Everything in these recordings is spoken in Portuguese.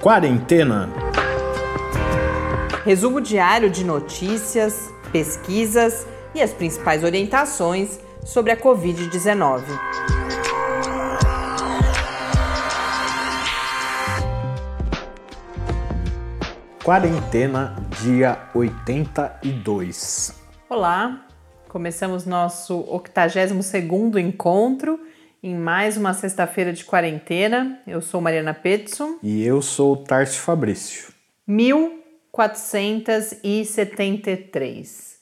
Quarentena. Resumo diário de notícias, pesquisas e as principais orientações sobre a Covid-19. Quarentena, dia 82. Olá, começamos nosso 82º encontro em mais uma sexta-feira de quarentena. Eu sou Mariana Petson. E eu sou Tarso Fabrício. 1473.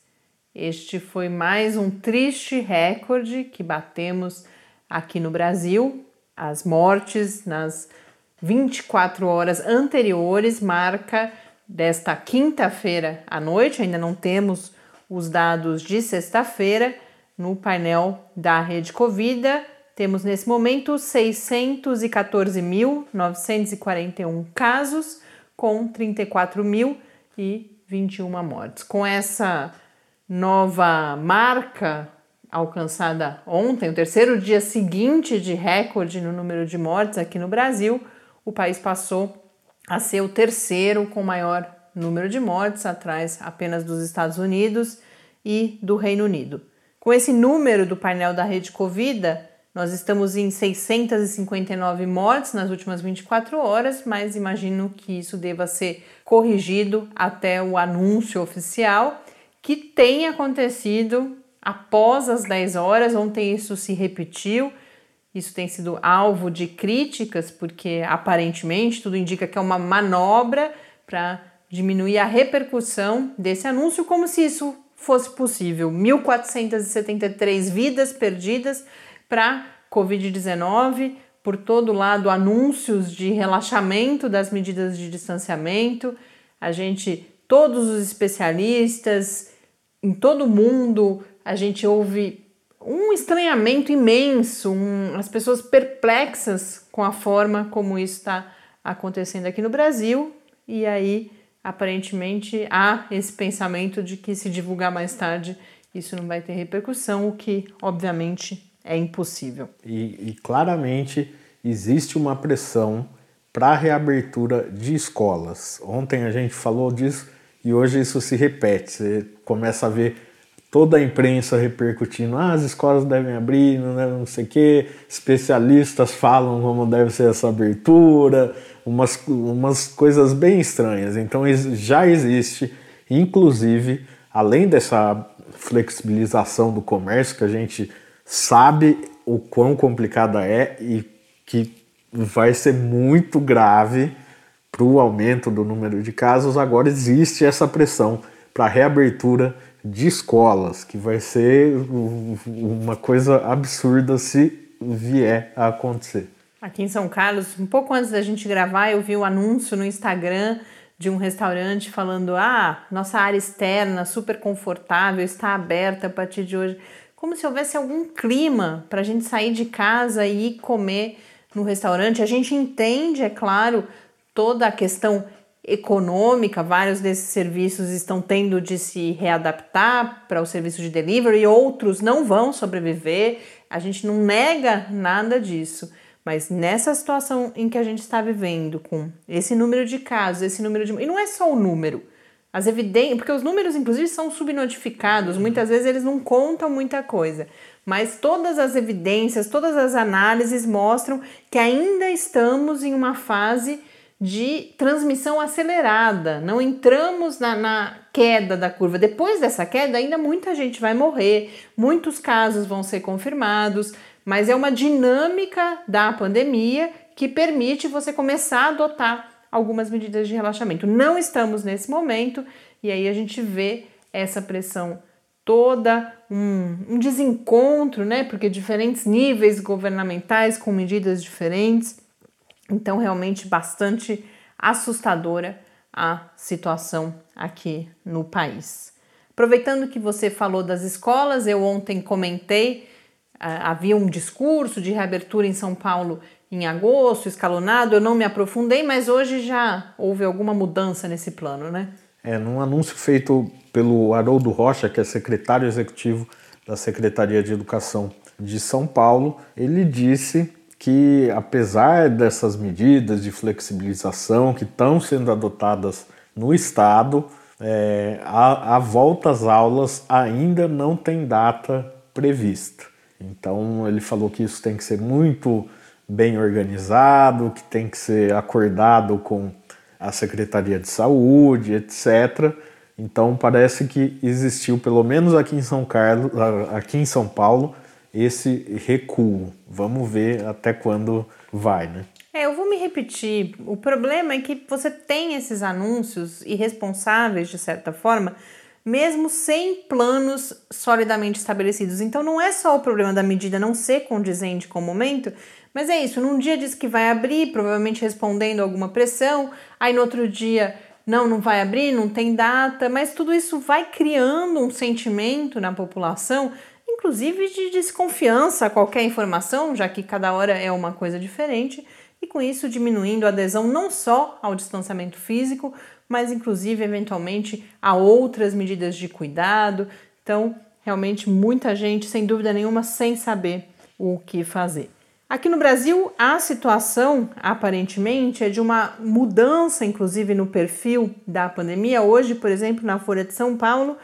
Este foi mais um triste recorde que batemos aqui no Brasil. As mortes nas 24 horas anteriores marca desta quinta-feira à noite, ainda não temos os dados de sexta-feira no painel da Rede Covida. Temos nesse momento 614.941 casos, com 34.021 mortes. Com essa nova marca alcançada ontem, o terceiro dia seguinte de recorde no número de mortes aqui no Brasil, o país passou a ser o terceiro com maior número de mortes, atrás apenas dos Estados Unidos e do Reino Unido. Com esse número do painel da rede Covida, nós estamos em 659 mortes nas últimas 24 horas, mas imagino que isso deva ser corrigido até o anúncio oficial, que tem acontecido após as 10 horas. Ontem isso se repetiu isso tem sido alvo de críticas, porque aparentemente tudo indica que é uma manobra para diminuir a repercussão desse anúncio, como se isso fosse possível. 1.473 vidas perdidas para Covid-19, por todo lado, anúncios de relaxamento das medidas de distanciamento. A gente, todos os especialistas em todo o mundo, a gente ouve um estranhamento imenso, um, as pessoas perplexas com a forma como isso está acontecendo aqui no Brasil, e aí aparentemente há esse pensamento de que se divulgar mais tarde isso não vai ter repercussão, o que obviamente é impossível. E, e claramente existe uma pressão para a reabertura de escolas. Ontem a gente falou disso e hoje isso se repete. Você começa a ver toda a imprensa repercutindo, ah, as escolas devem abrir, não, sei o quê, especialistas falam como deve ser essa abertura, umas, umas coisas bem estranhas. Então já existe, inclusive, além dessa flexibilização do comércio, que a gente sabe o quão complicada é e que vai ser muito grave para o aumento do número de casos, agora existe essa pressão para a reabertura de escolas, que vai ser uma coisa absurda se vier a acontecer. Aqui em São Carlos, um pouco antes da gente gravar, eu vi o um anúncio no Instagram de um restaurante falando: ah, nossa área externa super confortável está aberta a partir de hoje. Como se houvesse algum clima para a gente sair de casa e ir comer no restaurante. A gente entende, é claro, toda a questão econômica, vários desses serviços estão tendo de se readaptar para o serviço de delivery, outros não vão sobreviver. A gente não nega nada disso. Mas nessa situação em que a gente está vivendo, com esse número de casos, esse número de. E não é só o número. As evidências. Porque os números, inclusive, são subnotificados, muitas vezes eles não contam muita coisa. Mas todas as evidências, todas as análises mostram que ainda estamos em uma fase de transmissão acelerada. Não entramos na, na, queda da curva. Depois dessa queda, ainda muita gente vai morrer, muitos casos vão ser confirmados, mas é uma dinâmica da pandemia que permite você começar a adotar algumas medidas de relaxamento. Não estamos nesse momento e aí a gente vê essa pressão toda, um, um desencontro, né? Porque diferentes níveis governamentais com medidas diferentes então, realmente bastante assustadora a situação aqui no país. Aproveitando que você falou das escolas, eu ontem comentei, uh, havia um discurso de reabertura em São Paulo em agosto, escalonado, eu não me aprofundei, mas hoje já houve alguma mudança nesse plano, né? É, num anúncio feito pelo Haroldo Rocha, que é secretário executivo da Secretaria de Educação de São Paulo, ele disse que, apesar dessas medidas de flexibilização que estão sendo adotadas no Estado, é, a, a volta às aulas ainda não tem data prevista. Então, ele falou que isso tem que ser muito bem organizado, que tem que ser acordado com a Secretaria de Saúde, etc. Então parece que existiu, pelo menos aqui em São Carlos, aqui em São Paulo, esse recuo. Vamos ver até quando vai, né? É, eu vou me repetir. O problema é que você tem esses anúncios irresponsáveis, de certa forma, mesmo sem planos solidamente estabelecidos. Então não é só o problema da medida não ser condizente com o momento, mas é isso, num dia diz que vai abrir, provavelmente respondendo alguma pressão, aí no outro dia não, não vai abrir, não tem data, mas tudo isso vai criando um sentimento na população, inclusive de desconfiança a qualquer informação, já que cada hora é uma coisa diferente, e com isso diminuindo a adesão não só ao distanciamento físico, mas inclusive eventualmente a outras medidas de cuidado. Então, realmente muita gente, sem dúvida nenhuma, sem saber o que fazer. Aqui no Brasil, a situação aparentemente é de uma mudança, inclusive no perfil da pandemia. Hoje, por exemplo, na Folha de São Paulo,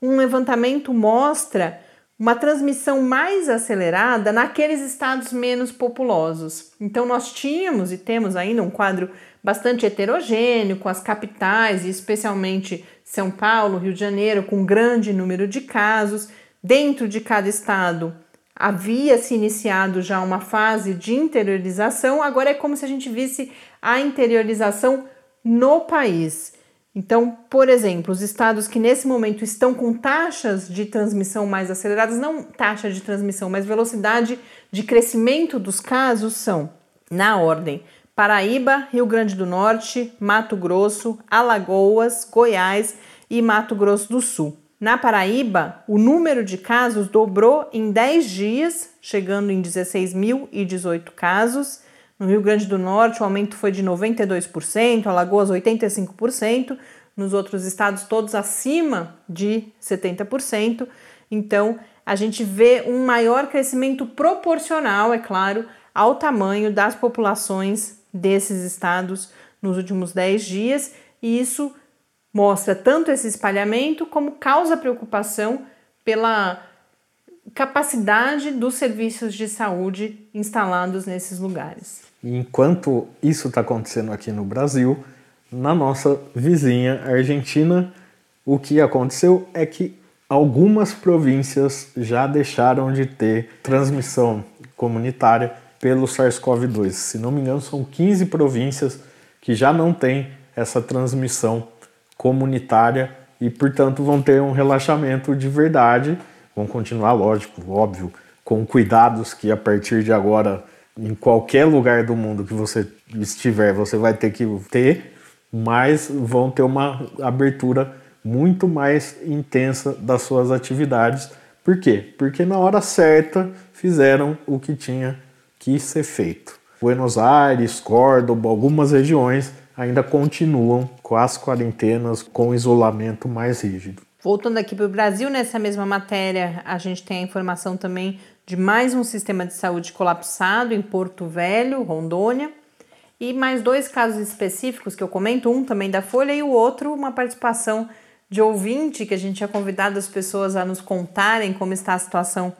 um levantamento mostra uma transmissão mais acelerada naqueles estados menos populosos. Então, nós tínhamos e temos ainda um quadro bastante heterogêneo, com as capitais, e especialmente São Paulo, Rio de Janeiro, com grande número de casos. Dentro de cada estado, havia se iniciado já uma fase de interiorização, agora é como se a gente visse a interiorização no país. Então, por exemplo, os estados que nesse momento estão com taxas de transmissão mais aceleradas, não taxa de transmissão, mas velocidade de crescimento dos casos são, na ordem, Paraíba, Rio Grande do Norte, Mato Grosso, Alagoas, Goiás e Mato Grosso do Sul. Na Paraíba, o número de casos dobrou em 10 dias, chegando em 16.018 casos. No Rio Grande do Norte, o aumento foi de 92%, Alagoas 85%, nos outros estados todos acima de 70%. Então, a gente vê um maior crescimento proporcional, é claro, ao tamanho das populações desses estados nos últimos 10 dias, e isso mostra tanto esse espalhamento como causa preocupação pela capacidade dos serviços de saúde instalados nesses lugares. Enquanto isso está acontecendo aqui no Brasil, na nossa vizinha Argentina, o que aconteceu é que algumas províncias já deixaram de ter transmissão comunitária pelo SARS-CoV-2. Se não me engano, são 15 províncias que já não têm essa transmissão comunitária e, portanto, vão ter um relaxamento de verdade. Vão continuar, lógico, óbvio, com cuidados que a partir de agora, em qualquer lugar do mundo que você estiver, você vai ter que ter, mas vão ter uma abertura muito mais intensa das suas atividades. Por quê? Porque na hora certa fizeram o que tinha que ser feito. Buenos Aires, Córdoba, algumas regiões ainda continuam com as quarentenas, com isolamento mais rígido. Voltando aqui para o Brasil, nessa mesma matéria, a gente tem a informação também de mais um sistema de saúde colapsado em Porto Velho, Rondônia, e mais dois casos específicos que eu comento, um também da Folha e o outro uma participação de ouvinte que a gente tinha convidado as pessoas a nos contarem como está a situação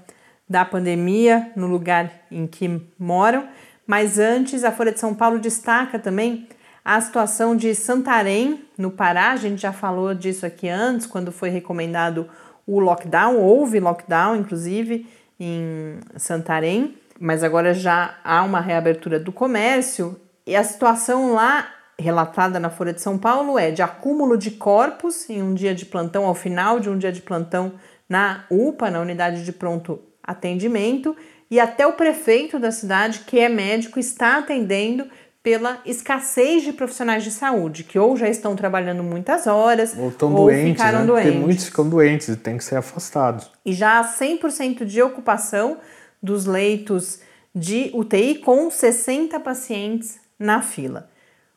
da pandemia no lugar em que moram. Mas antes, a Folha de São Paulo destaca também a situação de Santarém, no Pará, a gente já falou disso aqui antes, quando foi recomendado o lockdown, houve lockdown, inclusive, em Santarém, mas agora já há uma reabertura do comércio. E a situação lá relatada na Folha de São Paulo é de acúmulo de corpos em um dia de plantão, ao final de um dia de plantão na UPA, na unidade de pronto atendimento, e até o prefeito da cidade, que é médico, está atendendo pela escassez de profissionais de saúde, que ou já estão trabalhando muitas horas, ou, estão ou doentes, ficaram né? doentes. Porque muitos ficam doentes e têm que ser afastados. E já há 100% de ocupação dos leitos de UTI com 60 pacientes na fila.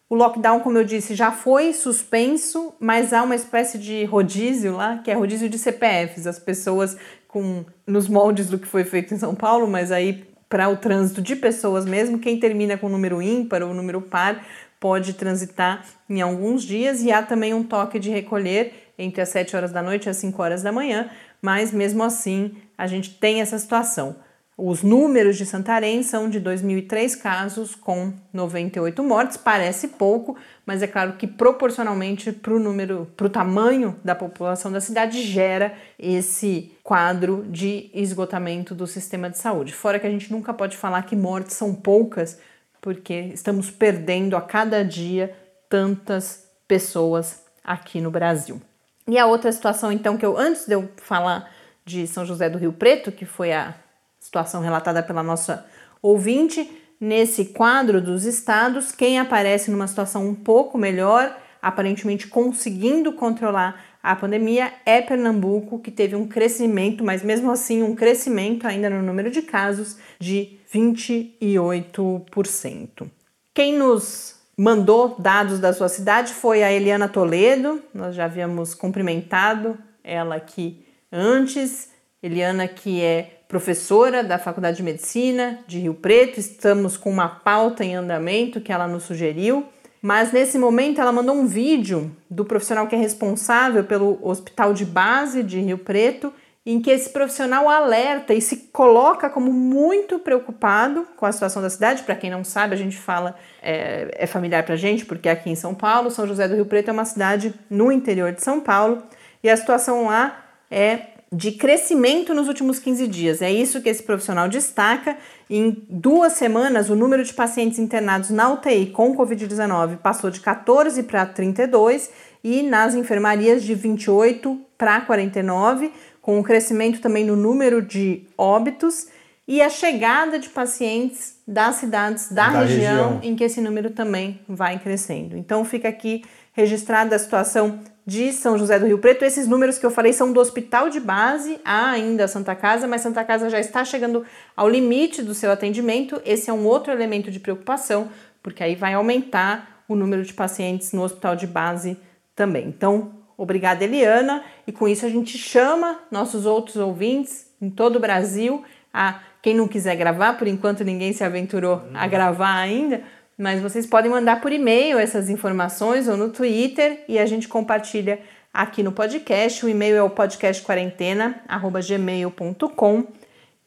O lockdown, como eu disse, já foi suspenso, mas há uma espécie de rodízio lá, que é rodízio de CPFs. As pessoas com nos moldes do que foi feito em São Paulo, mas aí para o trânsito de pessoas mesmo. Quem termina com número ímpar ou número par pode transitar em alguns dias e há também um toque de recolher entre as 7 horas da noite e as 5 horas da manhã, mas mesmo assim a gente tem essa situação. Os números de Santarém são de 2003 casos com 98 mortes, parece pouco, mas é claro que proporcionalmente para o número, para o tamanho da população da cidade gera esse quadro de esgotamento do sistema de saúde. Fora que a gente nunca pode falar que mortes são poucas, porque estamos perdendo a cada dia tantas pessoas aqui no Brasil. E a outra situação, então, que eu antes de eu falar de São José do Rio Preto, que foi a situação relatada pela nossa ouvinte, nesse quadro dos estados, quem aparece numa situação um pouco melhor, aparentemente conseguindo controlar a pandemia, é Pernambuco, que teve um crescimento, mas mesmo assim um crescimento ainda no número de casos de 28%. Quem nos mandou dados da sua cidade foi a Eliana Toledo, nós já havíamos cumprimentado ela aqui antes. Eliana, que é professora da Faculdade de Medicina de Rio Preto, estamos com uma pauta em andamento que ela nos sugeriu. Mas nesse momento ela mandou um vídeo do profissional que é responsável pelo Hospital de Base de Rio Preto, em que esse profissional alerta e se coloca como muito preocupado com a situação da cidade. Para quem não sabe, a gente fala, é, é familiar para a gente, porque aqui em São Paulo, São José do Rio Preto é uma cidade no interior de São Paulo, e a situação lá é de crescimento nos últimos 15 dias. É isso que esse profissional destaca. Em duas semanas, o número de pacientes internados na UTI com Covid-19 passou de 14 para 32 e nas enfermarias de 28 para 49, com um crescimento também no número de óbitos e a chegada de pacientes das cidades da, da região, região, em que esse número também vai crescendo. Então fica aqui registrada a situação de São José do Rio Preto. Esses números que eu falei são do hospital de base, há ainda a Santa Casa, mas Santa Casa já está chegando ao limite do seu atendimento. Esse é um outro elemento de preocupação, porque aí vai aumentar o número de pacientes no hospital de base também. Então, obrigada, Eliana, e com isso a gente chama nossos outros ouvintes em todo o Brasil a quem não quiser gravar, por enquanto ninguém se aventurou a gravar ainda, mas vocês podem mandar por e-mail essas informações ou no Twitter e a gente compartilha aqui no podcast. O e-mail é o podcastquarentena@gmail.com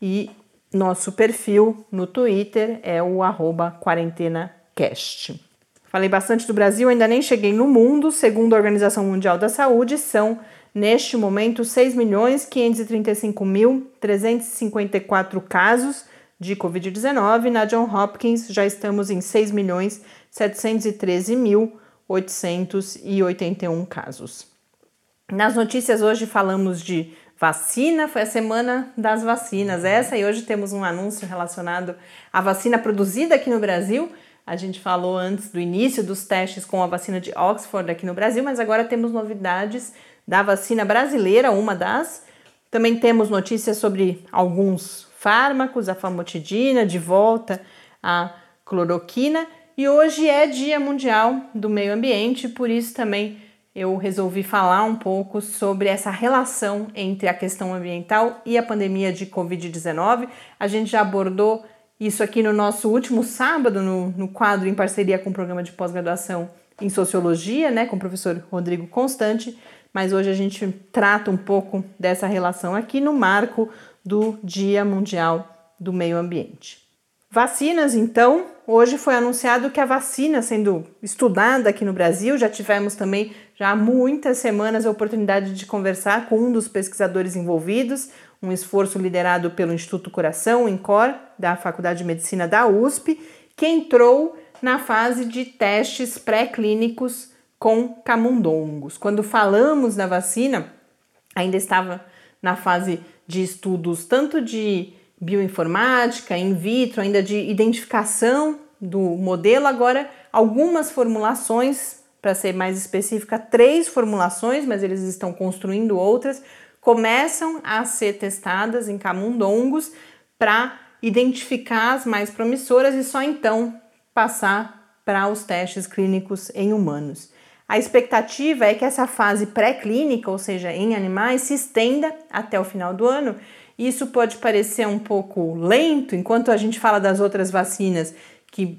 e nosso perfil no Twitter é o quarentenacast. Falei bastante do Brasil, ainda nem cheguei no mundo. Segundo a Organização Mundial da Saúde, são neste momento 6.535.354 casos de Covid-19. Na John Hopkins já estamos em 6 milhões 713.881 casos. Nas notícias hoje falamos de vacina, foi a semana das vacinas essa e hoje temos um anúncio relacionado à vacina produzida aqui no Brasil. A gente falou antes do início dos testes com a vacina de Oxford aqui no Brasil, mas agora temos novidades da vacina brasileira, uma das. Também temos notícias sobre alguns fármacos, a famotidina, de volta a cloroquina. E hoje é Dia Mundial do Meio Ambiente, por isso também eu resolvi falar um pouco sobre essa relação entre a questão ambiental e a pandemia de Covid-19. A gente já abordou isso aqui no nosso último sábado, no, no quadro em parceria com o programa de pós-graduação em Sociologia, né, com o professor Rodrigo Constante, mas hoje a gente trata um pouco dessa relação aqui no marco do Dia Mundial do Meio Ambiente. Vacinas, então, hoje foi anunciado que a vacina sendo estudada aqui no Brasil, já tivemos também já há muitas semanas a oportunidade de conversar com um dos pesquisadores envolvidos, um esforço liderado pelo Instituto Coração, INCOR, da Faculdade de Medicina da USP, que entrou na fase de testes pré-clínicos com camundongos. Quando falamos da vacina, ainda estava na fase de estudos tanto de bioinformática, in vitro, ainda de identificação do modelo, agora algumas formulações, para ser mais específica, três formulações, mas eles estão construindo outras, começam a ser testadas em camundongos para identificar as mais promissoras e só então passar para os testes clínicos em humanos. A expectativa é que essa fase pré-clínica, ou seja, em animais, se estenda até o final do ano Isso pode parecer um pouco lento, enquanto a gente fala das outras vacinas, que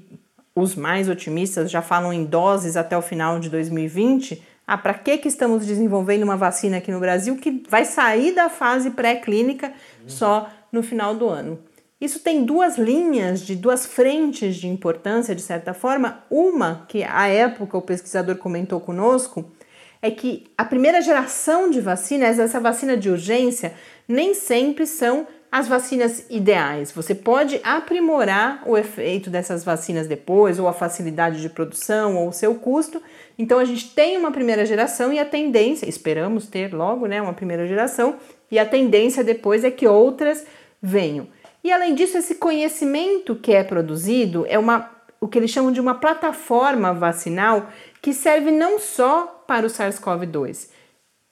os mais otimistas já falam em doses até o final de 2020. Ah, para que, que estamos desenvolvendo uma vacina aqui no Brasil que vai sair da fase pré-clínica só no final do ano? Isso tem duas linhas, de duas frentes de importância, de certa forma. Uma, que à época o pesquisador comentou conosco, é que a primeira geração de vacinas, essa vacina de urgência, nem sempre são as vacinas ideais. Você pode aprimorar o efeito dessas vacinas depois, ou a facilidade de produção, ou o seu custo. Então a gente tem uma primeira geração e a tendência, esperamos ter logo, né, uma primeira geração, e a tendência depois é que outras venham. E além disso, esse conhecimento que é produzido é uma o que eles chamam de uma plataforma vacinal que serve não só para o SARS-CoV-2.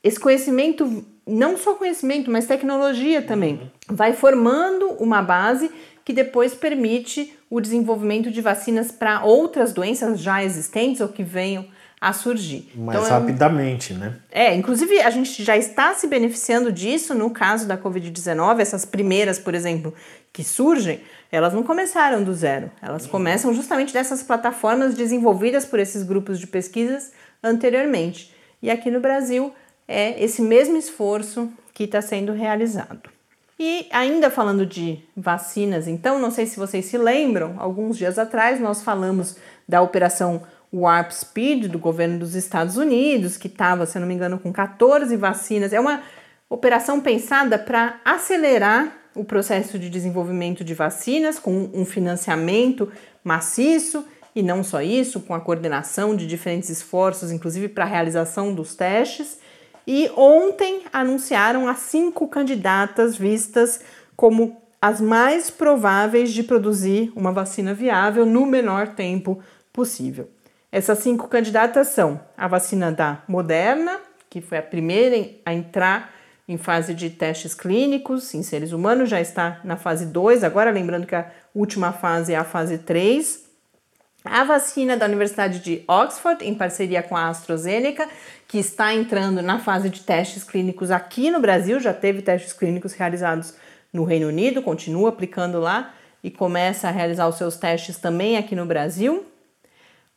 Esse conhecimento, não só conhecimento, mas tecnologia também, vai formando uma base que depois permite o desenvolvimento de vacinas para outras doenças já existentes ou que venham a surgir. Mais então, rapidamente, é, né? É, inclusive a gente já está se beneficiando disso no caso da Covid-19, essas primeiras, por exemplo, que surgem, elas não começaram do zero. Elas começam justamente dessas plataformas desenvolvidas por esses grupos de pesquisas anteriormente. E aqui no Brasil é esse mesmo esforço que está sendo realizado. E ainda falando de vacinas, então, não sei se vocês se lembram, alguns dias atrás nós falamos da operação Warp Speed do governo dos Estados Unidos, que estava, se não me engano, com 14 vacinas. É uma operação pensada para acelerar o processo de desenvolvimento de vacinas com um financiamento maciço e não só isso, com a coordenação de diferentes esforços, inclusive para a realização dos testes. E ontem anunciaram as cinco candidatas vistas como as mais prováveis de produzir uma vacina viável no menor tempo possível. Essas cinco candidatas são a vacina da Moderna, que foi a primeira a entrar em fase de testes clínicos em seres humanos, já está na fase 2, agora lembrando que a última fase é a fase 3. A vacina da Universidade de Oxford, em parceria com a AstraZeneca, que está entrando na fase de testes clínicos aqui no Brasil, já teve testes clínicos realizados no Reino Unido, continua aplicando lá e começa a realizar os seus testes também aqui no Brasil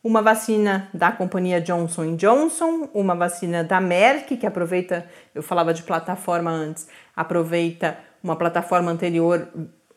uma vacina da companhia Johnson Johnson, uma vacina da Merck, que aproveita, eu falava de plataforma antes, aproveita uma plataforma anterior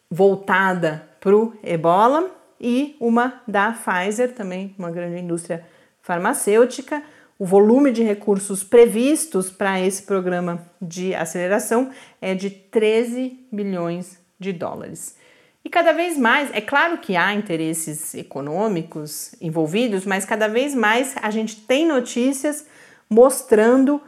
voltada para o ebola, e uma da Pfizer, também uma grande indústria farmacêutica. O volume de recursos previstos para esse programa de aceleração é de 13 bilhões de dólares. E cada vez mais, é claro que há interesses econômicos envolvidos, mas cada vez mais a gente tem notícias mostrando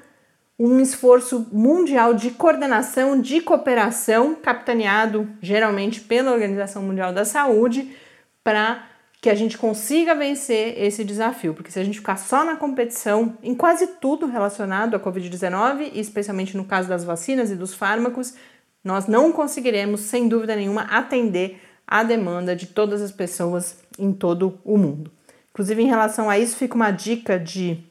um esforço mundial de coordenação, de cooperação, capitaneado geralmente pela Organização Mundial da Saúde, para que a gente consiga vencer esse desafio. Porque se a gente ficar só na competição, em quase tudo relacionado à Covid-19, especialmente no caso das vacinas e dos fármacos, nós não conseguiremos, sem dúvida nenhuma, atender a demanda de todas as pessoas em todo o mundo. Inclusive, em relação a isso, fica uma dica de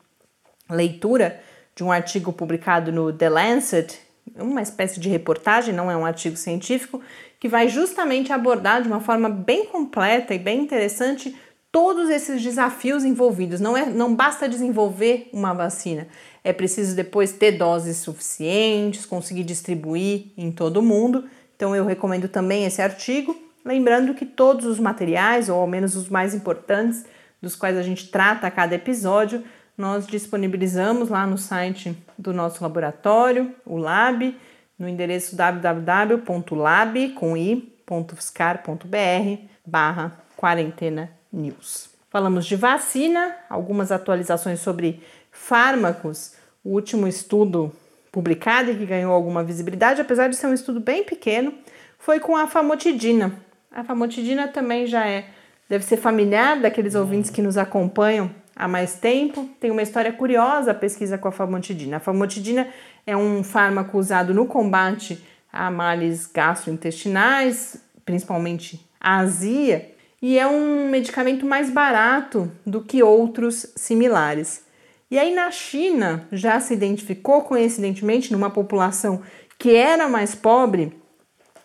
leitura de um artigo publicado no The Lancet, uma espécie de reportagem, não é um artigo científico, que vai justamente abordar de uma forma bem completa e bem interessante todos esses desafios envolvidos. Não, é, não basta desenvolver uma vacina, é preciso depois ter doses suficientes, conseguir distribuir em todo o mundo. Então eu recomendo também esse artigo, lembrando que todos os materiais, ou ao menos os mais importantes, dos quais a gente trata a cada episódio, nós disponibilizamos lá no site do nosso laboratório, o Lab, no endereço www.lab.fiscar.br barra quarentena News. Falamos de vacina, algumas atualizações sobre fármacos. O último estudo publicado e que ganhou alguma visibilidade, apesar de ser um estudo bem pequeno, foi com a famotidina. A famotidina também já é, deve ser familiar daqueles ouvintes que nos acompanham há mais tempo. Tem uma história curiosa a pesquisa com a famotidina. A famotidina é um fármaco usado no combate a males gastrointestinais, principalmente a azia, e é um medicamento mais barato do que outros similares. E aí na China já se identificou coincidentemente numa população que era mais pobre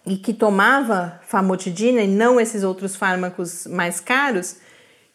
e que tomava famotidina e não esses outros fármacos mais caros,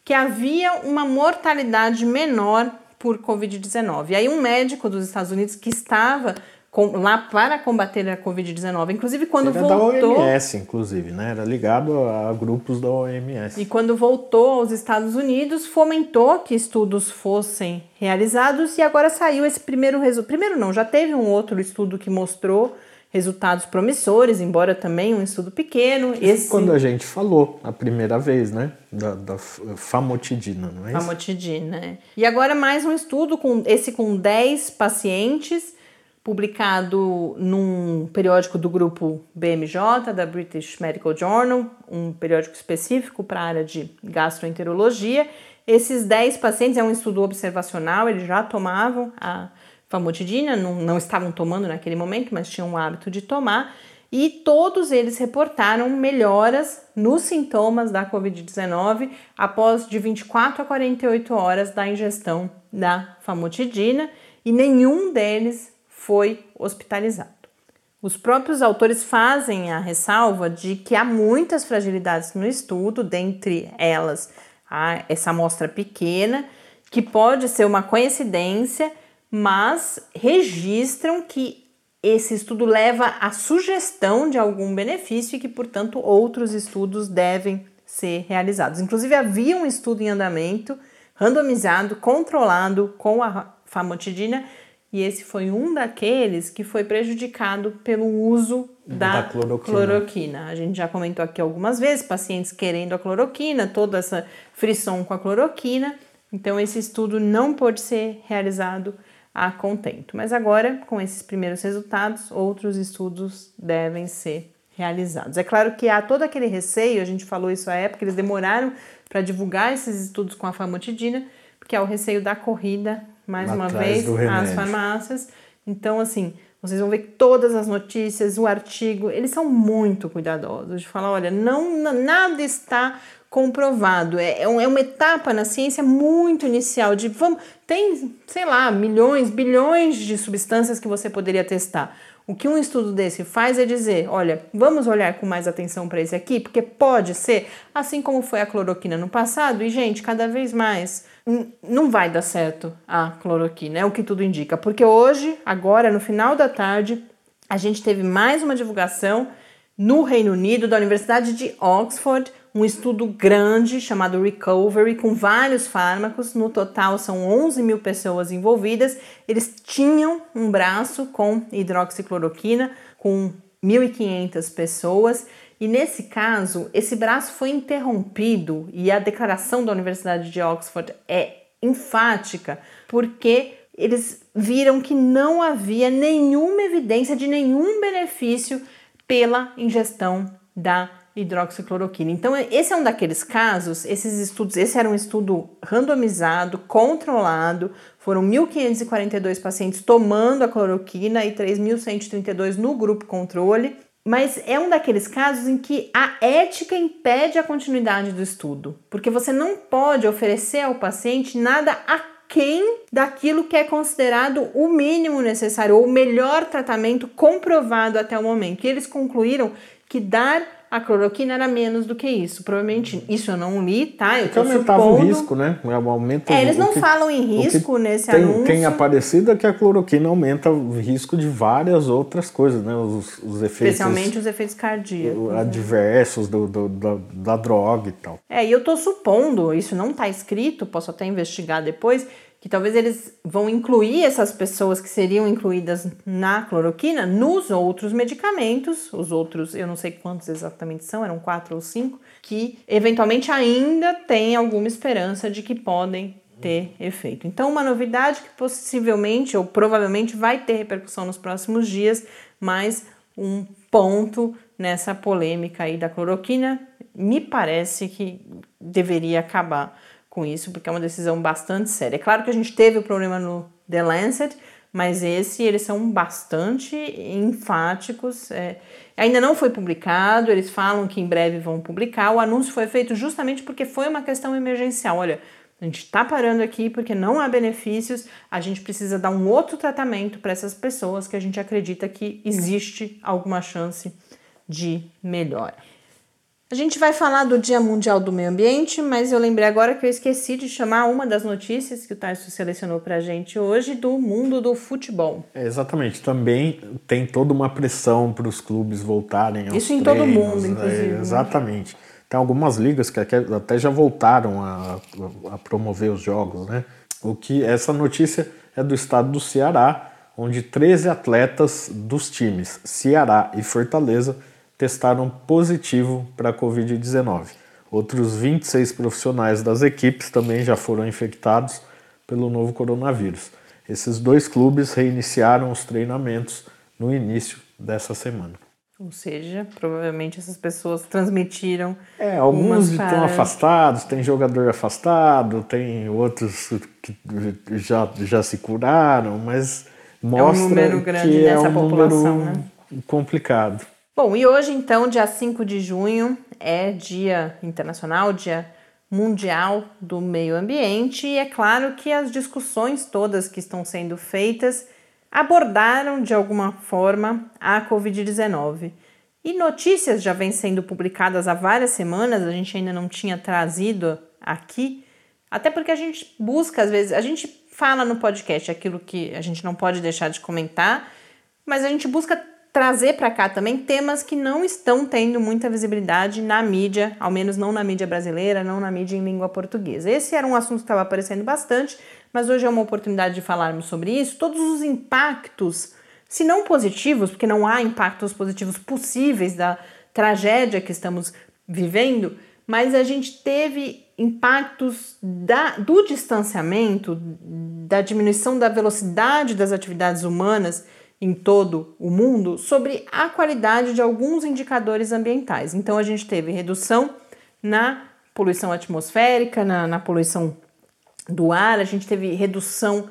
que havia uma mortalidade menor por Covid-19. E aí um médico dos Estados Unidos que estava com, lá para combater a Covid-19, inclusive quando Era voltou... da OMS, inclusive, né? Era ligado a grupos da OMS. E quando voltou aos Estados Unidos, fomentou que estudos fossem realizados e agora saiu esse primeiro resultado. Primeiro não, já teve um outro estudo que mostrou resultados promissores, embora também um estudo pequeno. Esse... Quando a gente falou a primeira vez, né? Da, da famotidina, não é isso? Famotidina, é. E agora mais um estudo, com esse com 10 pacientes, publicado num periódico do grupo BMJ, da British Medical Journal, um periódico específico para a área de gastroenterologia. Esses 10 pacientes, é um estudo observacional, eles já tomavam a famotidina, não, não estavam tomando naquele momento, mas tinham o hábito de tomar, e todos eles reportaram melhoras nos sintomas da Covid-19 após de 24 a 48 horas da ingestão da famotidina, e nenhum deles foi hospitalizado. Os próprios autores fazem a ressalva de que há muitas fragilidades no estudo, dentre elas essa amostra pequena, que pode ser uma coincidência mas registram que esse estudo leva à sugestão de algum benefício e que, portanto, outros estudos devem ser realizados. Inclusive, havia um estudo em andamento, randomizado, controlado com a famotidina, e esse foi um daqueles que foi prejudicado pelo uso da, da cloroquina. cloroquina. A gente já comentou aqui algumas vezes, pacientes querendo a cloroquina, toda essa frição com a cloroquina. Então, esse estudo não pôde ser realizado a contento. Mas agora, com esses primeiros resultados, outros estudos devem ser realizados. É claro que há todo aquele receio, a gente falou isso à época, eles demoraram para divulgar esses estudos com a famotidina, porque há o receio da corrida, mais uma vez, às farmácias. Então, assim, vocês vão ver todas as notícias, o artigo, eles são muito cuidadosos de falar, olha, não nada está comprovado. É, é, é uma etapa na ciência muito inicial de vamos tem sei lá milhões, bilhões de substâncias que você poderia testar. O que um estudo desse faz é dizer, olha, vamos olhar com mais atenção para esse aqui, porque pode ser, assim como foi a cloroquina no passado, e gente, cada vez mais não vai dar certo a cloroquina, é o que tudo indica, porque hoje, agora no final da tarde, a gente teve mais uma divulgação no Reino Unido da Universidade de Oxford, um estudo grande chamado Recovery, com vários fármacos. No total, são 11 mil pessoas envolvidas. Eles tinham um braço com hidroxicloroquina, com 1.500 pessoas. E nesse caso, esse braço foi interrompido e a declaração da Universidade de Oxford é enfática, porque eles viram que não havia nenhuma evidência de nenhum benefício pela ingestão da hidroxicloroquina. Então, esse é um daqueles casos, esses estudos, esse era um estudo randomizado, controlado, foram 1.542 pacientes tomando a cloroquina e 3.132 no grupo controle, mas é um daqueles casos em que a ética impede a continuidade do estudo, porque você não pode oferecer ao paciente nada aquém daquilo que é considerado o mínimo necessário ou o melhor tratamento comprovado até o momento. E eles concluíram que dar a cloroquina era menos do que isso. Provavelmente isso eu não li, tá? Eu que aumentava supondo... o risco, né? Aumenta é, eles não que, falam em risco nesse tem, anúncio. Tem aparecido é que a cloroquina aumenta o risco de várias outras coisas, né? Os, os efeitos. Especialmente os efeitos cardíacos. Né? Adversos do, do, da, da droga e tal. É, e eu tô supondo, isso não tá escrito, posso até investigar depois, que talvez eles vão incluir essas pessoas que seriam incluídas na cloroquina nos outros medicamentos, os outros, eu não sei quantos exatamente são, eram quatro ou cinco, que eventualmente ainda têm alguma esperança de que podem ter efeito. Então, uma novidade que possivelmente ou provavelmente vai ter repercussão nos próximos dias, mas um ponto nessa polêmica aí da cloroquina, me parece que deveria acabar com isso, porque é uma decisão bastante séria. É claro que a gente teve o problema no The Lancet, mas esse eles são bastante enfáticos. É, ainda não foi publicado, eles falam que em breve vão publicar. O anúncio foi feito justamente porque foi uma questão emergencial. Olha, a gente está parando aqui porque não há benefícios, a gente precisa dar um outro tratamento para essas pessoas que a gente acredita que existe alguma chance de melhora. A gente vai falar do Dia Mundial do Meio Ambiente, mas eu lembrei agora que eu esqueci de chamar uma das notícias que o Tarso selecionou para a gente hoje do mundo do futebol. É, exatamente. Também tem toda uma pressão para os clubes voltarem aos Isso em treinos, todo mundo, é, inclusive. né? exatamente. Tem algumas ligas que até já voltaram a, a promover os jogos, né? O que essa notícia é do estado do Ceará, onde 13 atletas dos times Ceará e Fortaleza testaram positivo para a Covid-19. Outros 26 profissionais das equipes também já foram infectados pelo novo coronavírus. Esses dois clubes reiniciaram os treinamentos no início dessa semana. Ou seja, provavelmente essas pessoas transmitiram. É, alguns estão para- afastados, tem jogador afastado, tem outros que já, já se curaram, mas mostra número grande que é um população, número né? complicado. Bom, e hoje, então, dia 5 de junho, é Dia Internacional, Dia Mundial do Meio Ambiente, e é claro que as discussões todas que estão sendo feitas abordaram de alguma forma a Covid-19. E notícias já vêm sendo publicadas há várias semanas, a gente ainda não tinha trazido aqui, até porque a gente busca, às vezes, a gente fala no podcast aquilo que a gente não pode deixar de comentar, mas a gente busca trazer para cá também temas que não estão tendo muita visibilidade na mídia, ao menos não na mídia brasileira, não na mídia em língua portuguesa. Esse era um assunto que estava aparecendo bastante, mas hoje é uma oportunidade de falarmos sobre isso, todos os impactos, se não positivos, porque não há impactos positivos possíveis da tragédia que estamos vivendo, mas a gente teve impactos da, do distanciamento, da diminuição da velocidade das atividades humanas em todo o mundo sobre a qualidade de alguns indicadores ambientais. Então, a gente teve redução na poluição atmosférica, na, na poluição do ar, a gente teve redução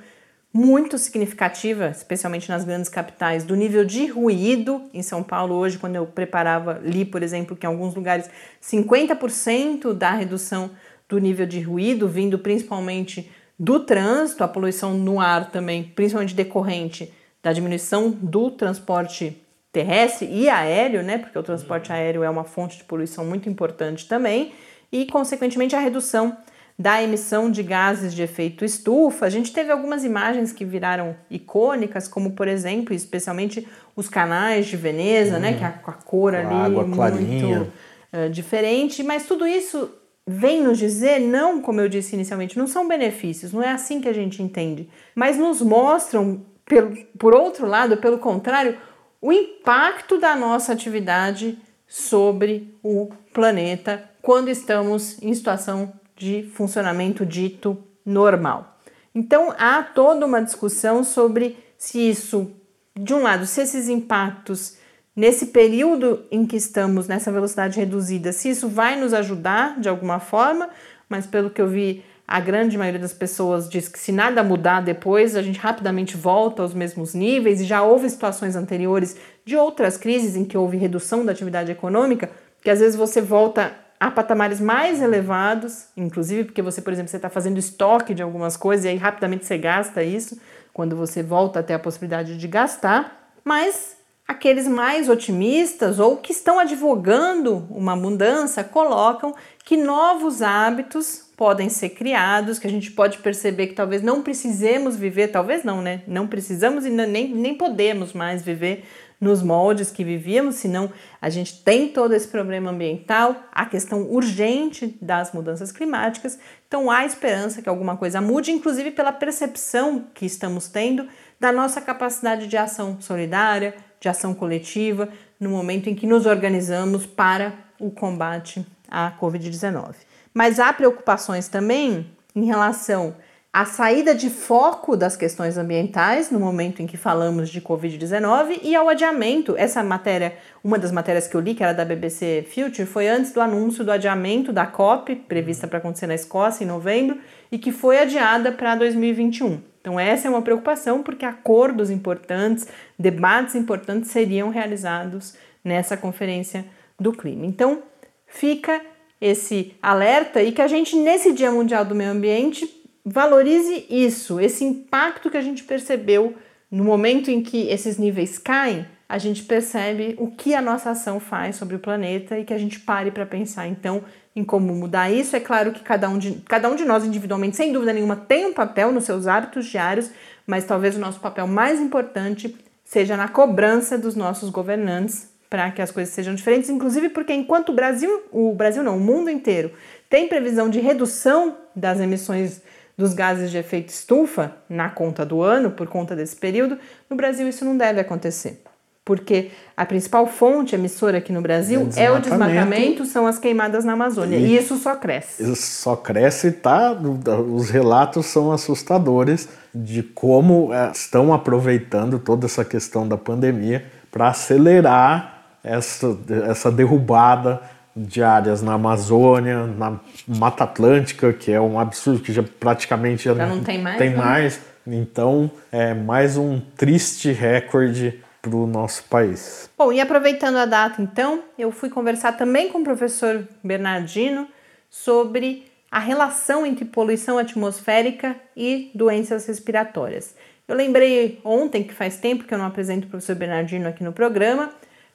muito significativa, especialmente nas grandes capitais, do nível de ruído. Em São Paulo, hoje, quando eu preparava, li, por exemplo, que em alguns lugares 50% da redução do nível de ruído, vindo principalmente do trânsito, a poluição no ar também, principalmente decorrente da diminuição do transporte terrestre e aéreo, né? Porque o transporte aéreo é uma fonte de poluição muito importante também, e consequentemente a redução da emissão de gases de efeito estufa. A gente teve algumas imagens que viraram icônicas, como por exemplo, especialmente os canais de Veneza, né? Que a, a cor ali água muito clarinha. eh, diferente, mas tudo isso vem nos dizer, não, como eu disse inicialmente, não são benefícios, não é assim que a gente entende, mas nos mostram, pelo, por outro lado, pelo contrário, o impacto da nossa atividade sobre o planeta quando estamos em situação de funcionamento dito normal. Então há toda uma discussão sobre se isso, de um lado, se esses impactos nesse período em que estamos nessa velocidade reduzida, se isso vai nos ajudar de alguma forma, mas pelo que eu vi, a grande maioria das pessoas diz que se nada mudar depois, a gente rapidamente volta aos mesmos níveis e já houve situações anteriores de outras crises em que houve redução da atividade econômica, que às vezes você volta a patamares mais elevados, inclusive porque você, por exemplo, você está fazendo estoque de algumas coisas e aí rapidamente você gasta isso quando você volta até a possibilidade de gastar, mas aqueles mais otimistas ou que estão advogando uma mudança colocam que novos hábitos podem ser criados, que a gente pode perceber que talvez não precisemos viver, talvez não, né? Não precisamos e nem, nem podemos mais viver nos moldes que vivíamos, senão a gente tem todo esse problema ambiental, a questão urgente das mudanças climáticas. Então há esperança que alguma coisa mude, inclusive pela percepção que estamos tendo da nossa capacidade de ação solidária, de ação coletiva, no momento em que nos organizamos para o combate à Covid-19. Mas há preocupações também em relação à saída de foco das questões ambientais no momento em que falamos de Covid-19 e ao adiamento. Essa matéria, uma das matérias que eu li, que era da BBC Future, foi antes do anúncio do adiamento da COP, prevista para acontecer na Escócia em novembro, e que foi adiada para 2021. Então, essa é uma preocupação, porque acordos importantes, debates importantes seriam realizados nessa conferência do clima. Então, fica esse alerta e que a gente, nesse Dia Mundial do Meio Ambiente, valorize isso, esse impacto que a gente percebeu no momento em que esses níveis caem, a gente percebe o que a nossa ação faz sobre o planeta e que a gente pare para pensar então em como mudar isso. É claro que cada um, de, cada um de nós individualmente, sem dúvida nenhuma, tem um papel nos seus hábitos diários, mas talvez o nosso papel mais importante seja na cobrança dos nossos governantes para que as coisas sejam diferentes, inclusive porque enquanto o Brasil, o Brasil não, o mundo inteiro tem previsão de redução das emissões dos gases de efeito estufa na conta do ano, por conta desse período, no Brasil isso não deve acontecer. Porque a principal fonte emissora aqui no Brasil é, o desmatamento, são as queimadas na Amazônia. E, e isso só cresce. Isso só cresce, tá? Os relatos são assustadores de como é, estão aproveitando toda essa questão da pandemia para acelerar essa, essa derrubada de áreas na Amazônia, na Mata Atlântica, que é um absurdo, que já praticamente já, já não tem mais. Tem né? mais. Então, é mais um triste recorde para o nosso país. Bom, e aproveitando a data, então, eu fui conversar também com o professor Bernardino sobre a relação entre poluição atmosférica e doenças respiratórias. Eu lembrei ontem, que faz tempo que eu não apresento o professor Bernardino aqui no programa,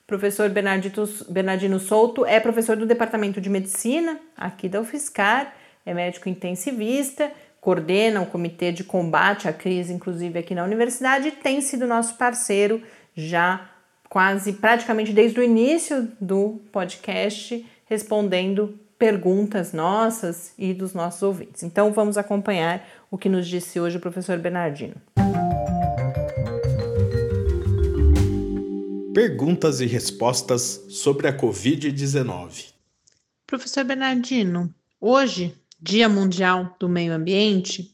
Professor Bernardino Souto é professor do Departamento de Medicina aqui da UFSCar, é médico intensivista, coordena o Comitê de Combate à Crise, inclusive aqui na universidade, e tem sido nosso parceiro já quase praticamente desde o início do podcast, respondendo perguntas nossas e dos nossos ouvintes. Então vamos acompanhar o que nos disse hoje o professor Bernardino. Perguntas e respostas sobre a Covid-19. Professor Bernardino, hoje, Dia Mundial do Meio Ambiente,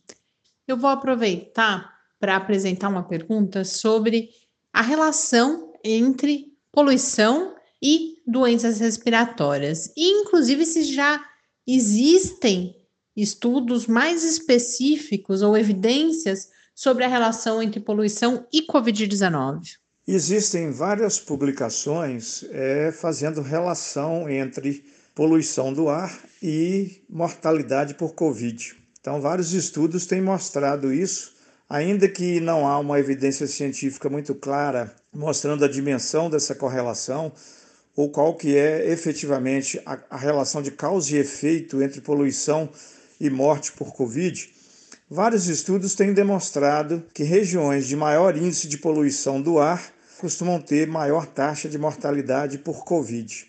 eu vou aproveitar para apresentar uma pergunta sobre a relação entre poluição e doenças respiratórias. E, inclusive, se já existem estudos mais específicos ou evidências sobre a relação entre poluição e Covid-19. Existem várias publicações é, fazendo relação entre poluição do ar e mortalidade por Covid. Então, vários estudos têm mostrado isso, ainda que não há uma evidência científica muito clara mostrando a dimensão dessa correlação ou qual que é efetivamente a, a relação de causa e efeito entre poluição e morte por Covid. Vários estudos têm demonstrado que regiões de maior índice de poluição do ar costumam ter maior taxa de mortalidade por Covid.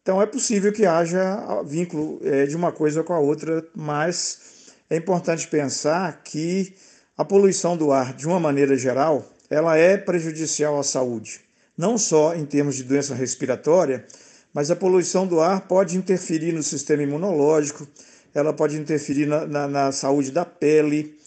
Então é possível que haja vínculo é, de uma coisa com a outra, mas é importante pensar que a poluição do ar, de uma maneira geral, ela é prejudicial à saúde, não só em termos de doença respiratória, mas a poluição do ar pode interferir no sistema imunológico, ela pode interferir na, na, na saúde da pele,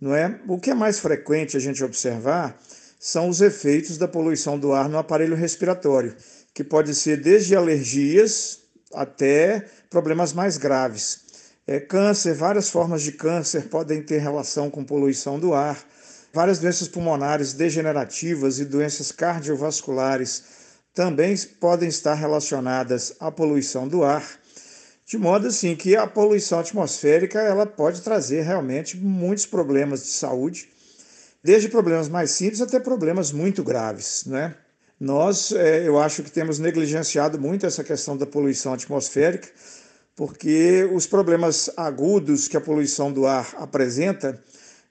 não é? O que é mais frequente a gente observar são os efeitos da poluição do ar no aparelho respiratório, que pode ser desde alergias até problemas mais graves. É, câncer, várias formas de câncer podem ter relação com poluição do ar. Várias doenças pulmonares degenerativas e doenças cardiovasculares também podem estar relacionadas à poluição do ar, de modo assim que a poluição atmosférica ela pode trazer realmente muitos problemas de saúde desde problemas mais simples até problemas muito graves, né? Nós, é, eu acho que temos negligenciado muito essa questão da poluição atmosférica, porque os problemas agudos que a poluição do ar apresenta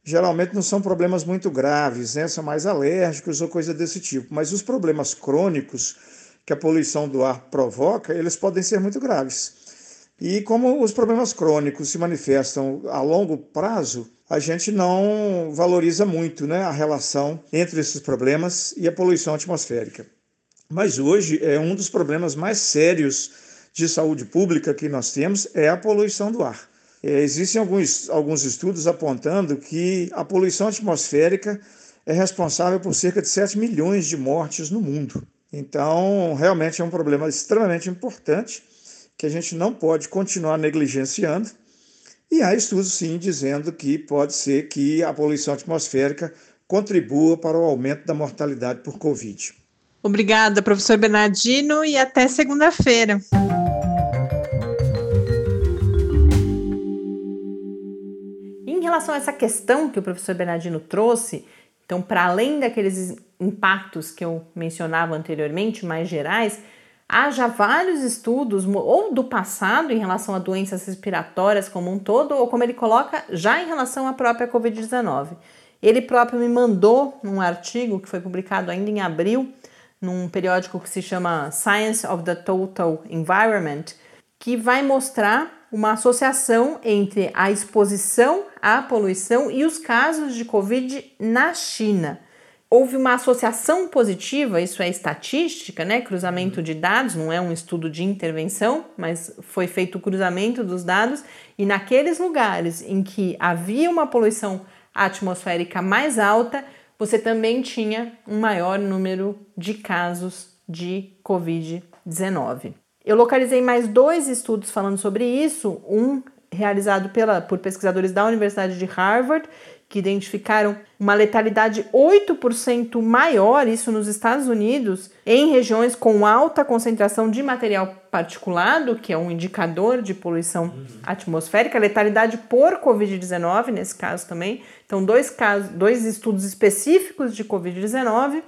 geralmente não são problemas muito graves, né? são mais alérgicos ou coisa desse tipo. Mas os problemas crônicos que a poluição do ar provoca, eles podem ser muito graves. E como os problemas crônicos se manifestam a longo prazo, a gente não valoriza muito né, a relação entre esses problemas e a poluição atmosférica. Mas hoje é um dos problemas mais sérios de saúde pública que nós temos é a poluição do ar. É, existem alguns, alguns estudos apontando que a poluição atmosférica é responsável por cerca de 7 milhões de mortes no mundo. Então, realmente é um problema extremamente importante que a gente não pode continuar negligenciando e há estudos, sim, dizendo que pode ser que a poluição atmosférica contribua para o aumento da mortalidade por Covid. Obrigada, professor Bernardino, e até segunda-feira. Em relação a essa questão que o professor Bernardino trouxe, então, para além daqueles impactos que eu mencionava anteriormente, mais gerais, há já vários estudos, ou do passado em relação a doenças respiratórias como um todo, ou como ele coloca, já em relação à própria Covid-19. Ele próprio me mandou um artigo que foi publicado ainda em abril, num periódico que se chama Science of the Total Environment, que vai mostrar uma associação entre a exposição à poluição e os casos de Covid na China houve uma associação positiva, isso é estatística, né? Cruzamento de dados, não é um estudo de intervenção, mas foi feito o cruzamento dos dados, e naqueles lugares em que havia uma poluição atmosférica mais alta, você também tinha um maior número de casos de Covid-19. Eu localizei mais dois estudos falando sobre isso, um realizado pela, por pesquisadores da Universidade de Harvard que identificaram uma letalidade 8% maior, isso nos Estados Unidos, em regiões com alta concentração de material particulado, que é um indicador de poluição uhum. atmosférica, letalidade por Covid-19, nesse caso também. Então, dois, casos, dois estudos específicos de Covid-19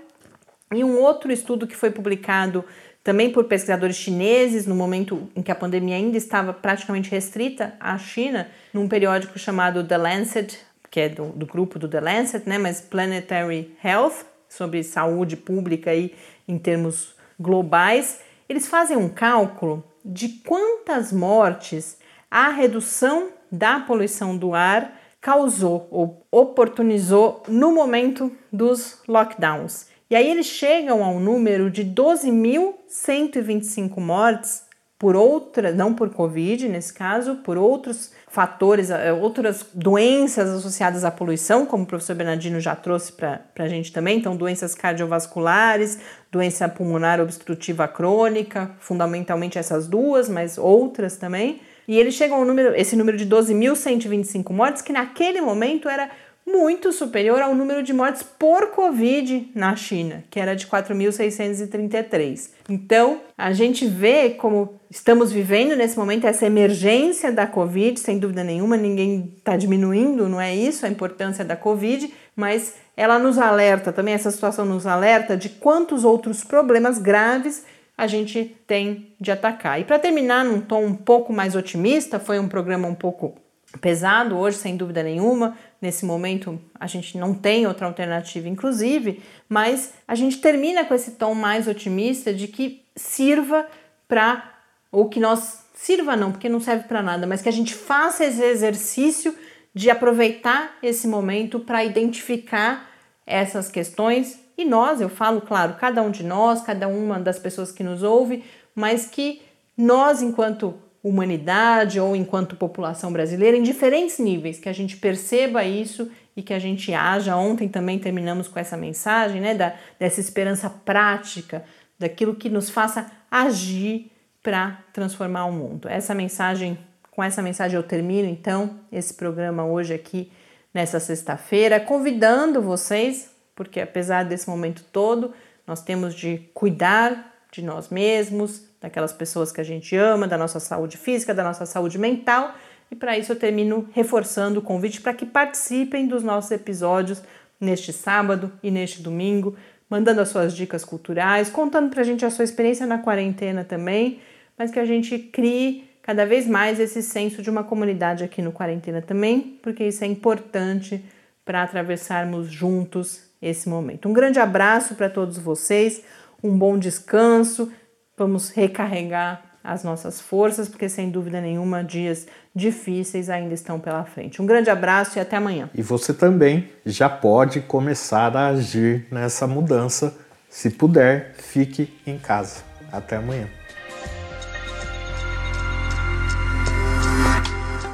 e um outro estudo que foi publicado também por pesquisadores chineses, no momento em que a pandemia ainda estava praticamente restrita à China, num periódico chamado The Lancet que é do, do grupo do The Lancet, né, mas Planetary Health, sobre saúde pública aí em termos globais, eles fazem um cálculo de quantas mortes a redução da poluição do ar causou ou oportunizou no momento dos lockdowns. E aí eles chegam ao número de 12.125 mortes por outra, não por Covid nesse caso, por outros fatores, eh, outras doenças associadas à poluição, como o professor Bernardino já trouxe para a gente também, então doenças cardiovasculares, doença pulmonar obstrutiva crônica, fundamentalmente essas duas, mas outras também. E eles chegam ao número, esse número de 12.125 mortes, que naquele momento era muito superior ao número de mortes por Covid na China, que era de 4.633. Então, a gente vê como estamos vivendo nesse momento essa emergência da Covid, sem dúvida nenhuma, ninguém está diminuindo, não é isso, a importância da Covid, mas ela nos alerta também, essa situação nos alerta de quantos outros problemas graves a gente tem de atacar. E para terminar num tom um pouco mais otimista, foi um programa um pouco pesado hoje, sem dúvida nenhuma. Nesse momento a gente não tem outra alternativa, inclusive, mas a gente termina com esse tom mais otimista de que sirva para, ou que nós sirva não, porque não serve para nada, mas que a gente faça esse exercício de aproveitar esse momento para identificar essas questões e nós, eu falo, claro, cada um de nós, cada uma das pessoas que nos ouve, mas que nós, enquanto humanidade ou enquanto população brasileira em diferentes níveis, que a gente perceba isso e que a gente haja. Ontem também terminamos com essa mensagem, né, da, dessa esperança prática, daquilo que nos faça agir para transformar o mundo. Essa mensagem, com essa mensagem eu termino então esse programa hoje aqui nessa sexta-feira, convidando vocês, porque apesar desse momento todo, nós temos de cuidar de nós mesmos, daquelas pessoas que a gente ama, da nossa saúde física, da nossa saúde mental. E para isso eu termino reforçando o convite para que participem dos nossos episódios neste sábado e neste domingo, mandando as suas dicas culturais, contando para a gente a sua experiência na quarentena também, mas que a gente crie cada vez mais esse senso de uma comunidade aqui no Quarentena também, porque isso é importante para atravessarmos juntos esse momento. Um grande abraço para todos vocês, um bom descanso vamos recarregar as nossas forças, porque sem dúvida nenhuma dias difíceis ainda estão pela frente. Um grande abraço e até amanhã. E você também já pode começar a agir nessa mudança. Se puder, fique em casa. Até amanhã.